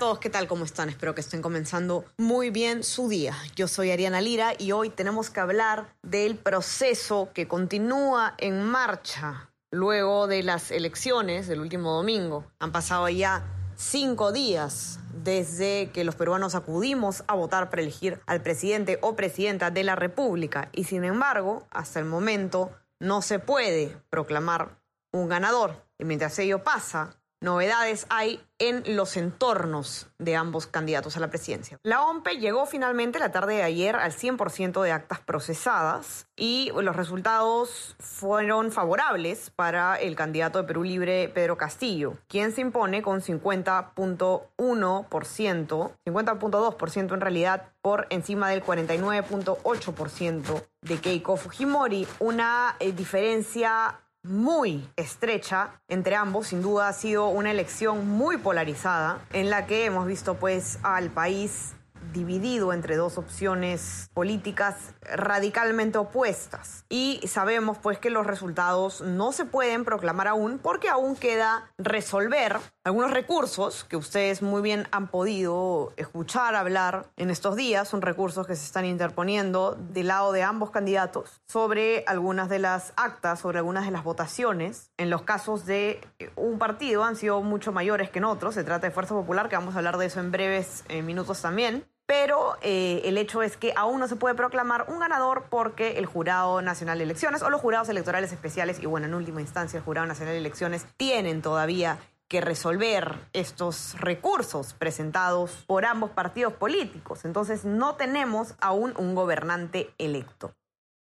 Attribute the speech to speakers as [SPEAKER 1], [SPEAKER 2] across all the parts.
[SPEAKER 1] Todos, ¿qué tal? ¿Cómo están? Espero que estén comenzando muy bien su día. Yo soy Ariana Lira y hoy tenemos que hablar del proceso que continúa en marcha luego de las elecciones del último domingo. Han pasado ya cinco días desde que los peruanos acudimos a votar para elegir al presidente o presidenta de la República y sin embargo, hasta el momento no se puede proclamar un ganador. Y mientras ello pasa, novedades hay en los entornos de ambos candidatos a la presidencia. La OMPE llegó finalmente la tarde de ayer al 100% de actas procesadas y los resultados fueron favorables para el candidato de Perú Libre, Pedro Castillo, quien se impone con 50.1%, 50.2% en realidad, por encima del 49.8% de Keiko Fujimori, una eh, diferencia muy estrecha entre ambos. Sin duda ha sido una elección muy polarizada en la que hemos visto pues al país dividido entre dos opciones políticas radicalmente opuestas. Y sabemos pues que los resultados no se pueden proclamar aún porque aún queda resolver algunos recursos que ustedes muy bien han podido escuchar hablar en estos días. Son recursos que se están interponiendo del lado de ambos candidatos sobre algunas de las actas, sobre algunas de las votaciones. En los casos de un partido han sido mucho mayores que en otros. Se trata de Fuerza Popular, que vamos a hablar de eso en breves eh, minutos también pero eh, el hecho es que aún no se puede proclamar un ganador porque el Jurado Nacional de Elecciones o los jurados electorales especiales y bueno, en última instancia el Jurado Nacional de Elecciones tienen todavía que resolver estos recursos presentados por ambos partidos políticos. Entonces no tenemos aún un gobernante electo.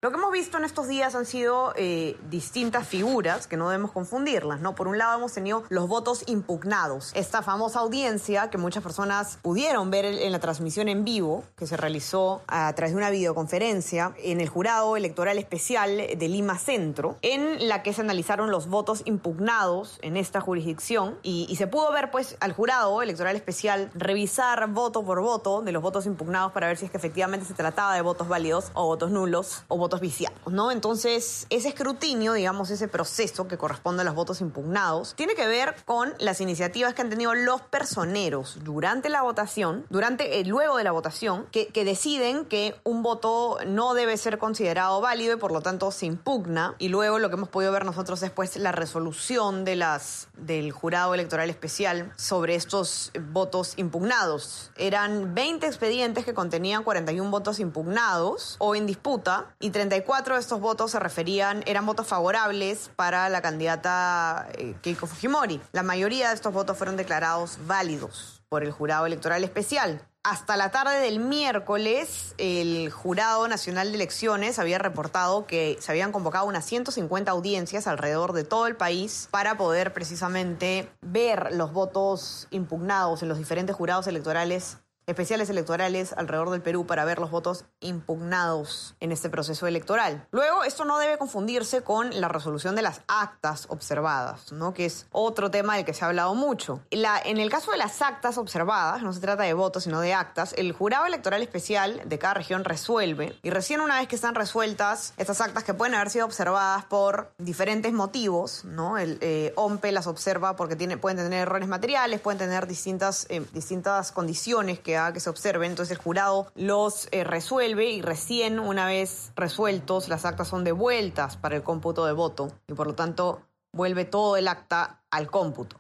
[SPEAKER 1] Lo que hemos visto en estos días han sido eh, distintas figuras que no debemos confundirlas, ¿no? Por un lado hemos tenido los votos impugnados, esta famosa audiencia que muchas personas pudieron ver en la transmisión en vivo que se realizó a través de una videoconferencia en el jurado electoral especial de Lima Centro, en la que se analizaron los votos impugnados en esta jurisdicción y, se pudo ver pues al jurado electoral especial revisar voto por voto de los votos impugnados para ver si es que efectivamente se trataba de votos válidos o votos nulos o votos viciados, ¿no? Entonces, ese escrutinio, digamos, ese proceso que corresponde a los votos impugnados, tiene que ver con las iniciativas que han tenido los personeros durante la votación, durante, eh, luego de la votación, que, que deciden que un voto no debe ser considerado válido y por lo tanto se impugna. Y luego lo que hemos podido ver nosotros es pues la resolución de las, del jurado electoral especial sobre estos votos impugnados. Eran 20 expedientes que contenían 41 votos impugnados o en disputa y 34 de estos votos se referían, eran votos favorables para la candidata eh, Keiko Fujimori. La mayoría de estos votos fueron declarados válidos por el jurado electoral especial. Hasta la tarde del miércoles, el Jurado Nacional de Elecciones había reportado que se habían convocado unas 150 audiencias alrededor de todo el país para poder precisamente ver los votos impugnados en los diferentes jurados electorales especiales electorales alrededor del Perú para ver los votos impugnados en este proceso electoral. Luego, esto no debe confundirse con la resolución de las actas observadas, ¿no? que es otro tema del que se ha hablado mucho. La, en el caso de las actas observadas, no se trata de votos, sino de actas, el jurado electoral especial de cada región resuelve y recién una vez que están resueltas estas actas que pueden haber sido observadas por diferentes motivos, ¿no? el eh, OMPE las observa porque tiene, pueden tener errores materiales, pueden tener distintas, eh, distintas condiciones que que se observen. Entonces el jurado los eh, resuelve y recién una vez resueltos las actas son devueltas para el cómputo de voto y por lo tanto vuelve todo el acta al cómputo.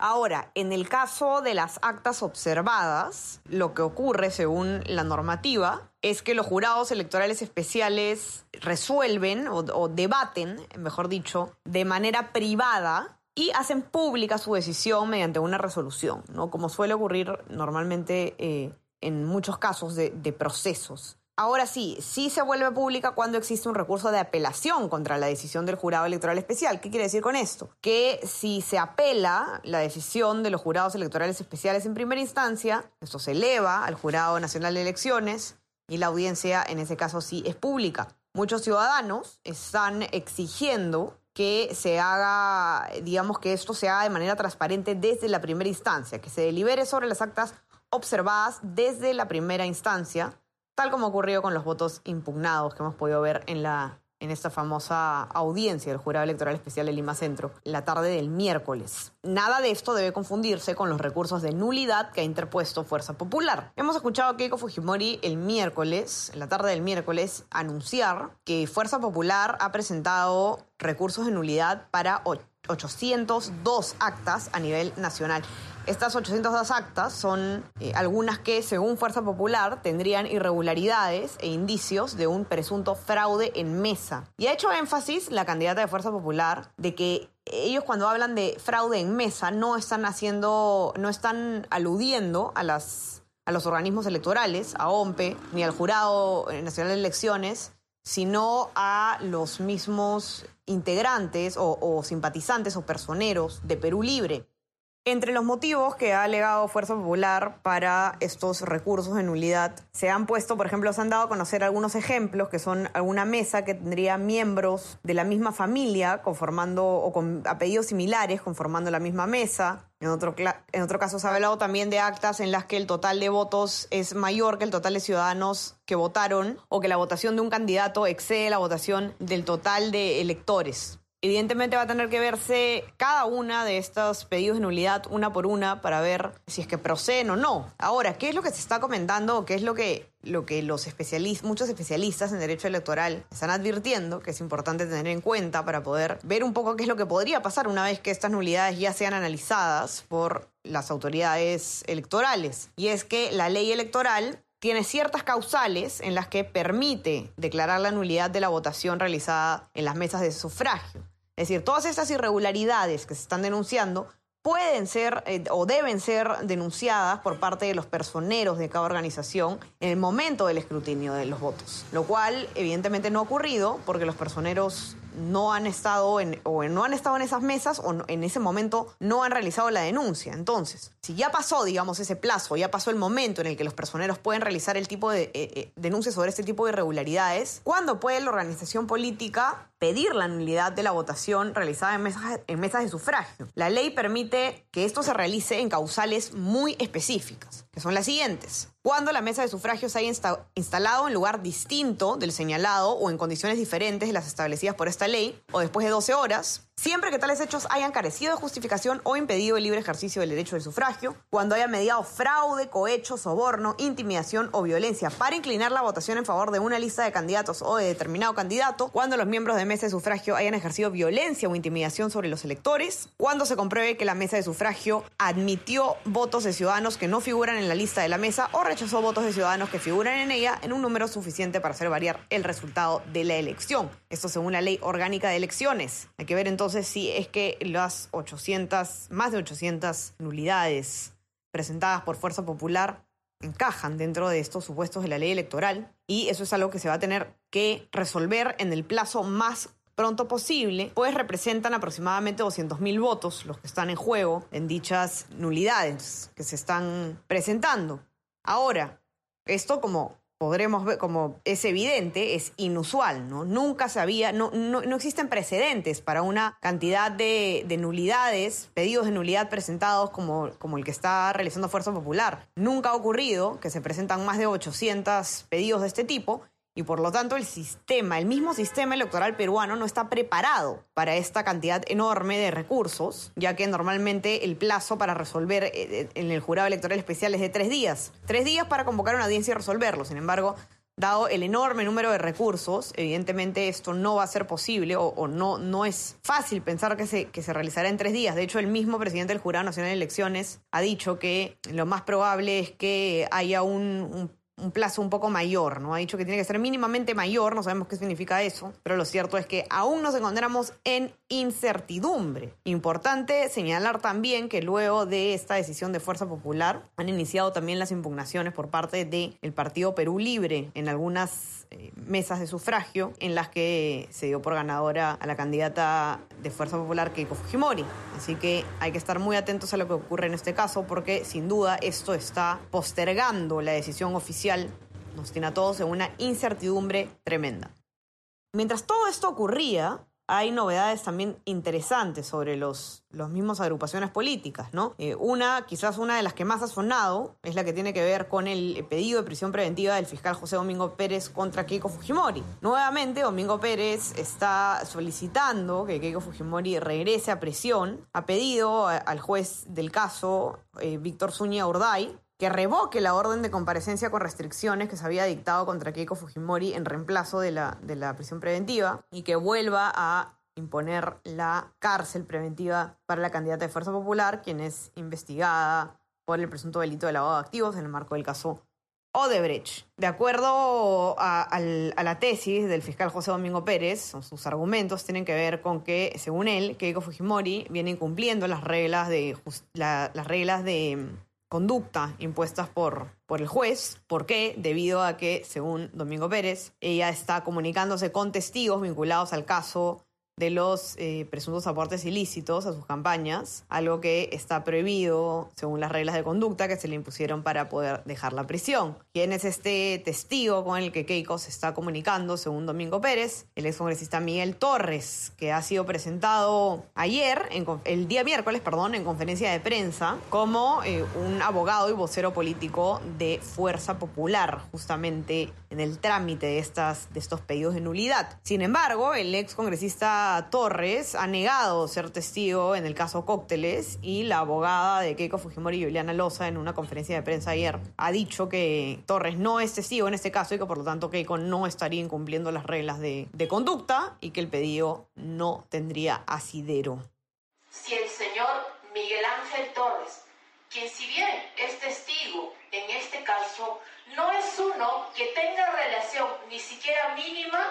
[SPEAKER 1] Ahora, en el caso de las actas observadas, lo que ocurre según la normativa es que los jurados electorales especiales resuelven o, o debaten, mejor dicho, de manera privada y hacen pública su decisión mediante una resolución, ¿no? Como suele ocurrir normalmente eh, en muchos casos de, de procesos. Ahora sí, sí se vuelve pública cuando existe un recurso de apelación contra la decisión del jurado electoral especial. ¿Qué quiere decir con esto? Que si se apela la decisión de los jurados electorales especiales en primera instancia, esto se eleva al Jurado Nacional de Elecciones y la audiencia en ese caso sí es pública. Muchos ciudadanos están exigiendo que se haga, digamos que esto se haga de manera transparente desde la primera instancia, que se delibere sobre las actas observadas desde la primera instancia, tal como ocurrió con los votos impugnados que hemos podido ver en la en esta famosa audiencia del Jurado Electoral Especial de Lima Centro, la tarde del miércoles. Nada de esto debe confundirse con los recursos de nulidad que ha interpuesto Fuerza Popular. Hemos escuchado a Keiko Fujimori el miércoles, en la tarde del miércoles, anunciar que Fuerza Popular ha presentado recursos de nulidad para 802 actas a nivel nacional. Estas 802 actas son eh, algunas que, según Fuerza Popular, tendrían irregularidades e indicios de un presunto fraude en mesa. Y ha hecho énfasis la candidata de Fuerza Popular de que ellos cuando hablan de fraude en mesa no están haciendo, no están aludiendo a los organismos electorales, a OMPE, ni al Jurado Nacional de Elecciones, sino a los mismos integrantes o simpatizantes o personeros de Perú Libre. Entre los motivos que ha alegado Fuerza Popular para estos recursos de nulidad, se han puesto, por ejemplo, se han dado a conocer algunos ejemplos que son alguna mesa que tendría miembros de la misma familia conformando o con apellidos similares conformando la misma mesa. En otro, en otro caso se ha hablado también de actas en las que el total de votos es mayor que el total de ciudadanos que votaron o que la votación de un candidato excede la votación del total de electores. Evidentemente va a tener que verse cada una de estos pedidos de nulidad una por una para ver si es que proceden o no. Ahora, ¿qué es lo que se está comentando? ¿Qué es lo que, lo que los especialistas, muchos especialistas en derecho electoral están advirtiendo que es importante tener en cuenta para poder ver un poco qué es lo que podría pasar una vez que estas nulidades ya sean analizadas por las autoridades electorales? Y es que la ley electoral tiene ciertas causales en las que permite declarar la nulidad de la votación realizada en las mesas de sufragio. Es decir, todas estas irregularidades que se están denunciando pueden ser eh, o deben ser denunciadas por parte de los personeros de cada organización en el momento del escrutinio de los votos, lo cual evidentemente no ha ocurrido porque los personeros no han estado en, o no han estado en esas mesas o en ese momento no han realizado la denuncia. Entonces, si ya pasó, digamos, ese plazo, ya pasó el momento en el que los personeros pueden realizar el tipo de eh, eh, denuncias sobre este tipo de irregularidades, ¿cuándo puede la organización política pedir la nulidad de la votación realizada en mesas, en mesas de sufragio? La ley permite que esto se realice en causales muy específicas, que son las siguientes cuando la mesa de sufragio se haya instalado en lugar distinto del señalado o en condiciones diferentes de las establecidas por esta ley, o después de 12 horas, siempre que tales hechos hayan carecido de justificación o impedido el libre ejercicio del derecho del sufragio, cuando haya mediado fraude, cohecho, soborno, intimidación o violencia para inclinar la votación en favor de una lista de candidatos o de determinado candidato, cuando los miembros de mesa de sufragio hayan ejercido violencia o intimidación sobre los electores, cuando se compruebe que la mesa de sufragio admitió votos de ciudadanos que no figuran en la lista de la mesa o rechazó votos de ciudadanos que figuran en ella en un número suficiente para hacer variar el resultado de la elección. Esto según la ley orgánica de elecciones. Hay que ver entonces sí es que las 800, más de 800 nulidades presentadas por Fuerza Popular encajan dentro de estos supuestos de la ley electoral y eso es algo que se va a tener que resolver en el plazo más pronto posible, pues representan aproximadamente 200.000 votos los que están en juego en dichas nulidades que se están presentando. Ahora, esto como podremos ver, como es evidente, es inusual, ¿no? Nunca se había, no, no, existen precedentes para una cantidad de, de, nulidades, pedidos de nulidad presentados como, como el que está realizando Fuerza Popular. Nunca ha ocurrido que se presentan más de 800 pedidos de este tipo y por lo tanto el sistema, el mismo sistema electoral peruano no está preparado para esta cantidad enorme de recursos, ya que normalmente el plazo para resolver eh, eh, en el jurado electoral especial es de tres días. Tres días para convocar una audiencia y resolverlo. Sin embargo, dado el enorme número de recursos, evidentemente esto no va a ser posible o, no, no es fácil pensar que se, que se realizará en tres días. De hecho, el mismo presidente del Jurado Nacional de Elecciones ha dicho que lo más probable es que haya un, un un plazo un poco mayor, ¿no? Ha dicho que tiene que ser mínimamente mayor, no sabemos qué significa eso, pero lo cierto es que aún nos encontramos en incertidumbre. Importante señalar también que luego de esta decisión de Fuerza Popular han iniciado también las impugnaciones por parte del Partido Perú Libre en algunas eh, mesas de sufragio en las que se dio por ganadora a la candidata de Fuerza Popular Keiko Fujimori. Así que hay que estar muy atentos a lo que ocurre en este caso porque sin duda esto está postergando la decisión oficial, nos tiene a todos en una incertidumbre tremenda. Mientras todo esto ocurría, hay novedades también interesantes sobre los, los mismos agrupaciones políticas, ¿no? Eh, una, quizás una de las que más ha sonado, es la que tiene que ver con el pedido de prisión preventiva del fiscal José Domingo Pérez contra Keiko Fujimori. Nuevamente, Domingo Pérez está solicitando que Keiko Fujimori regrese a prisión. Ha pedido al juez del caso, eh, Víctor Zúñiga Urday, que revoque la orden de comparecencia con restricciones que se había dictado contra Keiko Fujimori en reemplazo de la, de la prisión preventiva y que vuelva a imponer la cárcel preventiva para la candidata de Fuerza Popular, quien es investigada por el presunto delito de lavado de activos en el marco del caso Odebrecht. De acuerdo a, la tesis del fiscal José Domingo Pérez, sus argumentos tienen que ver con que, según él, Keiko Fujimori viene incumpliendo las reglas de, las reglas de conducta impuestas por, por el juez. ¿Por qué? Debido a que, según Domingo Pérez, ella está comunicándose con testigos vinculados al caso de los eh, presuntos aportes ilícitos a sus campañas, algo que está prohibido según las reglas de conducta que se le impusieron para poder dejar la prisión. ¿Quién es este testigo con el que Keiko se está comunicando, según Domingo Pérez? El excongresista Miguel Torres, que ha sido presentado ayer, el día miércoles, perdón, en conferencia de prensa, como eh, un abogado y vocero político de Fuerza Popular, justamente en el trámite de, estas, de estos pedidos de nulidad. Sin embargo, el ex Torres ha negado ser testigo en el caso Cócteles y la abogada de Keiko Fujimori, Juliana Loza, en una conferencia de prensa ayer, ha dicho que Torres no es testigo en este caso y que por lo tanto Keiko no estaría incumpliendo las reglas de, de conducta y que el pedido no tendría asidero.
[SPEAKER 2] Si el señor Miguel Ángel Torres, quien si bien es testigo en este caso, no es uno que tenga relación ni siquiera mínima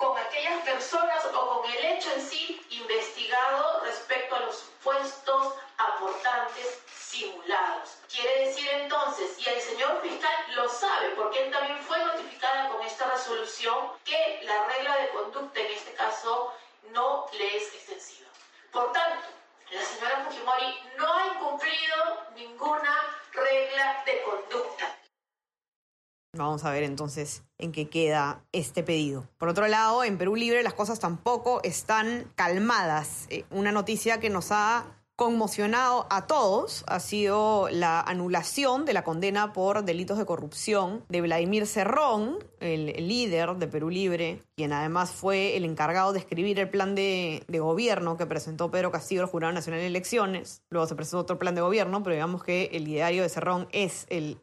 [SPEAKER 2] con aquellas personas o con el hecho en sí investigado respecto a los supuestos aportantes simulados. Quiere decir entonces, y el señor fiscal lo sabe porque él también fue notificada con esta resolución, que la regla de conducta en este caso no le es extensiva. Por tanto, la señora Fujimori no ha incumplido ninguna regla de conducta.
[SPEAKER 1] Vamos a ver entonces en qué queda este pedido. Por otro lado, en Perú Libre las cosas tampoco están calmadas. Eh, una noticia que nos ha conmocionado a todos ha sido la anulación de la condena por delitos de corrupción de Vladimir Cerrón, el, líder de Perú Libre, quien además fue el encargado de escribir el plan de, gobierno que presentó Pedro Castillo al Jurado Nacional de Elecciones. Luego se presentó otro plan de gobierno, pero digamos que el ideario de Cerrón es el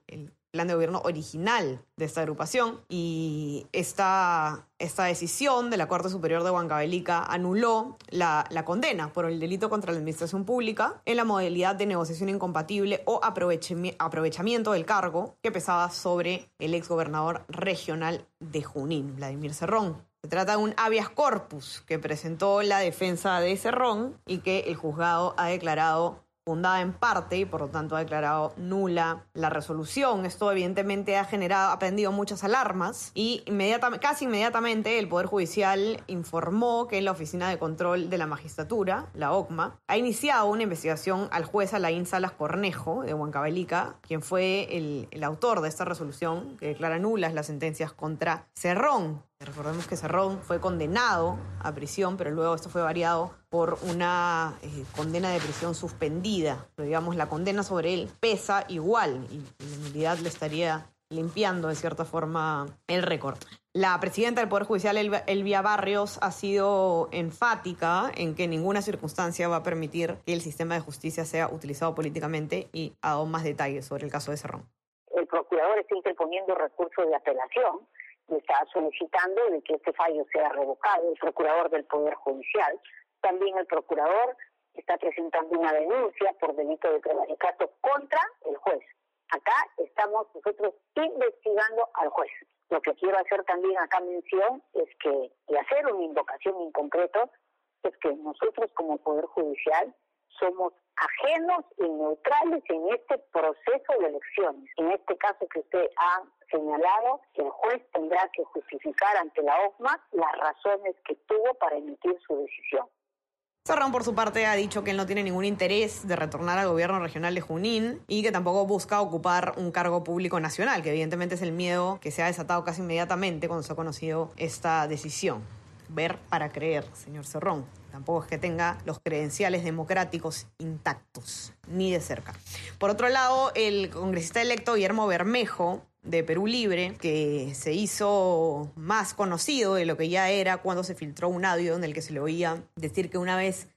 [SPEAKER 1] plan de gobierno original de esta agrupación y esta, esta decisión de la Corte Superior de Huancavelica anuló la, la, condena por el delito contra la administración pública en la modalidad de negociación incompatible o aprovechamiento del cargo que pesaba sobre el exgobernador regional de Junín, Vladimir Cerrón. Se trata de un habeas corpus que presentó la defensa de Cerrón y que el juzgado ha declarado fundada en parte y por lo tanto ha declarado nula la resolución. Esto evidentemente ha generado, ha prendido muchas alarmas y casi inmediatamente el Poder Judicial informó que la Oficina de Control de la Magistratura, la OCMA, ha iniciado una investigación al juez Alain Salas Cornejo de Huancavelica, quien fue el, el autor de esta resolución que declara nulas las sentencias contra Cerrón. Recordemos que Cerrón fue condenado a prisión, pero luego esto fue variado por una eh, condena de prisión suspendida. Pero digamos, la condena sobre él pesa igual y, la nulidad le estaría limpiando de cierta forma el récord. La presidenta del Poder Judicial, Elvia Barrios, ha sido enfática en que ninguna circunstancia va a permitir que el sistema de justicia sea utilizado políticamente y ha dado más detalles sobre el caso de Cerrón.
[SPEAKER 3] El procurador está interponiendo recursos de apelación está solicitando de que este fallo sea revocado, el procurador del Poder Judicial. También el procurador está presentando una denuncia por delito de prevaricato contra el juez. Acá estamos nosotros investigando al juez. Lo que quiero hacer también acá mención es que, y hacer una invocación en concreto, es que nosotros como Poder Judicial somos ajenos y neutrales en este proceso de elecciones. En este caso que usted ha señalado, el juez tendrá que justificar ante la OCMA las razones que tuvo para emitir su decisión.
[SPEAKER 1] Serrón, por su parte, ha dicho que él no tiene ningún interés de retornar al gobierno regional de Junín y que tampoco busca ocupar un cargo público nacional, que evidentemente es el miedo que se ha desatado casi inmediatamente cuando se ha conocido esta decisión. ver para creer, señor Cerrón. Tampoco es que tenga los credenciales democráticos intactos, ni de cerca. Por otro lado, el congresista electo Guillermo Bermejo de Perú Libre, que se hizo más conocido de lo que ya era cuando se filtró un audio en el que se le oía decir que una vez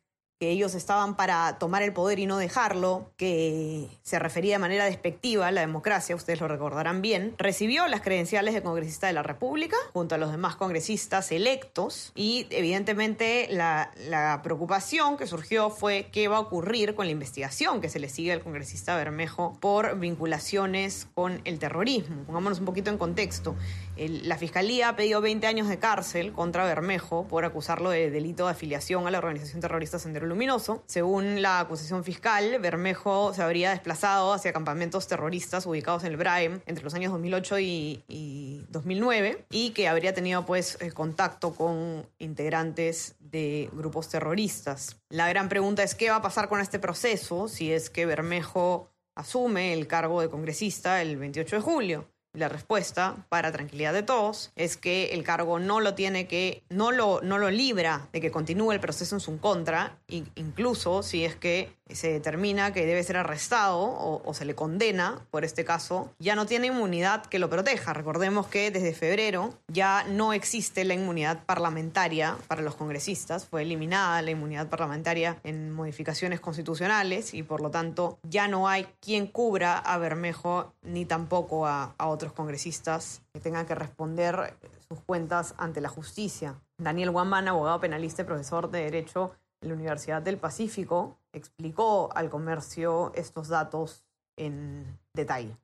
[SPEAKER 1] que ellos estaban para tomar el poder y no dejarlo, que se refería de manera despectiva a la democracia, ustedes lo recordarán bien, recibió las credenciales de congresista de la República junto a los demás congresistas electos y evidentemente la, preocupación que surgió fue qué va a ocurrir con la investigación que se le sigue al congresista Bermejo por vinculaciones con el terrorismo. Pongámonos un poquito en contexto. La Fiscalía ha pedido 20 años de cárcel contra Bermejo por acusarlo de delito de afiliación a la organización terrorista Sendero Luminoso. Según la acusación fiscal, Bermejo se habría desplazado hacia campamentos terroristas ubicados en el Braem entre los años 2008 y, y 2009 y que habría tenido pues eh, contacto con integrantes de grupos terroristas. La gran pregunta es qué va a pasar con este proceso si es que Bermejo asume el cargo de congresista el 28 de julio. La respuesta, para tranquilidad de todos, es que el cargo no lo tiene que, no lo, no lo libra de que continúe el proceso en su contra, incluso si es que se determina que debe ser arrestado o, se le condena por este caso, ya no tiene inmunidad que lo proteja. Recordemos que desde febrero ya no existe la inmunidad parlamentaria para los congresistas, fue eliminada la inmunidad parlamentaria en modificaciones constitucionales y por lo tanto ya no hay quien cubra a Bermejo ni tampoco a, a otros congresistas que tengan que responder sus cuentas ante la justicia. Daniel Guamán, abogado penalista y profesor de Derecho la Universidad del Pacífico, explicó al comercio estos datos en detalle.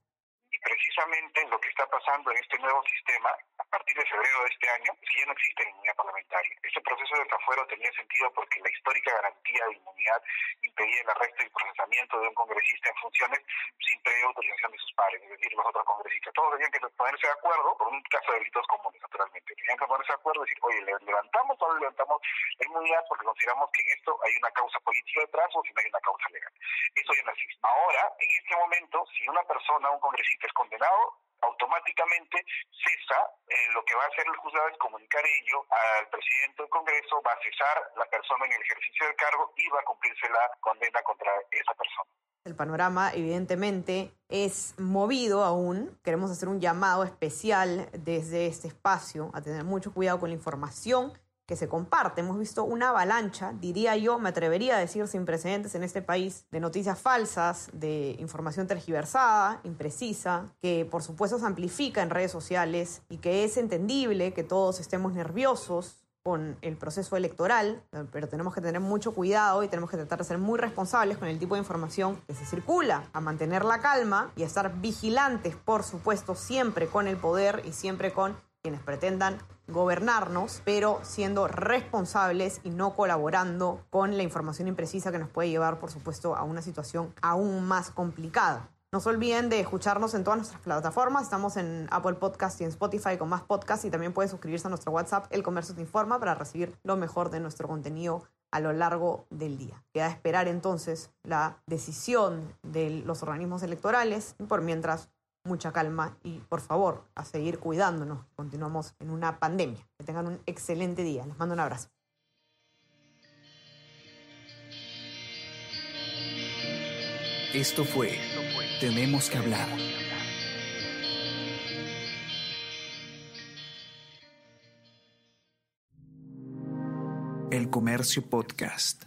[SPEAKER 4] Y precisamente lo que está pasando en este nuevo sistema, partir de febrero de este año, es que ya no existe inmunidad parlamentaria. Este proceso de desafuero tenía sentido porque la histórica garantía de inmunidad impedía el arresto y procesamiento de un congresista en funciones sin previa autorización de sus pares, es decir, los otros congresistas. Todos tenían que ponerse de acuerdo por un caso de delitos comunes, naturalmente. Tenían que ponerse de acuerdo y decir, oye, ¿le levantamos o no levantamos la inmunidad porque consideramos que en esto hay una causa política detrás o si no hay una causa legal? Eso ya no existe. Ahora, en este momento, si una persona, un congresista es condenado, automáticamente cesa eh, lo que va a hacer el juzgado es comunicar ello al presidente del Congreso, va a cesar la persona en el ejercicio del cargo y va a cumplirse la condena contra esa persona.
[SPEAKER 1] El panorama evidentemente es movido aún. Queremos hacer un llamado especial desde este espacio a tener mucho cuidado con la información que se comparte. Hemos visto una avalancha, diría yo, me atrevería a decir sin precedentes en este país, de noticias falsas, de información tergiversada, imprecisa, que por supuesto se amplifica en redes sociales y que es entendible que todos estemos nerviosos con el proceso electoral, pero tenemos que tener mucho cuidado y tenemos que tratar de ser muy responsables con el tipo de información que se circula, a mantener la calma y a estar vigilantes, por supuesto, siempre con el poder y siempre con quienes pretendan gobernarnos, pero siendo responsables y no colaborando con la información imprecisa que nos puede llevar, por supuesto, a una situación aún más complicada. No se olviden de escucharnos en todas nuestras plataformas. Estamos en Apple Podcast y en Spotify con más podcasts y también pueden suscribirse a nuestro WhatsApp, El Comercio Te Informa, para recibir lo mejor de nuestro contenido a lo largo del día. Queda esperar entonces la decisión de los organismos electorales y por mientras mucha calma y por favor a seguir cuidándonos. Continuamos en una pandemia. Que tengan un excelente día. Les mando un abrazo.
[SPEAKER 5] Esto fue Tenemos que hablar. El Comercio Podcast.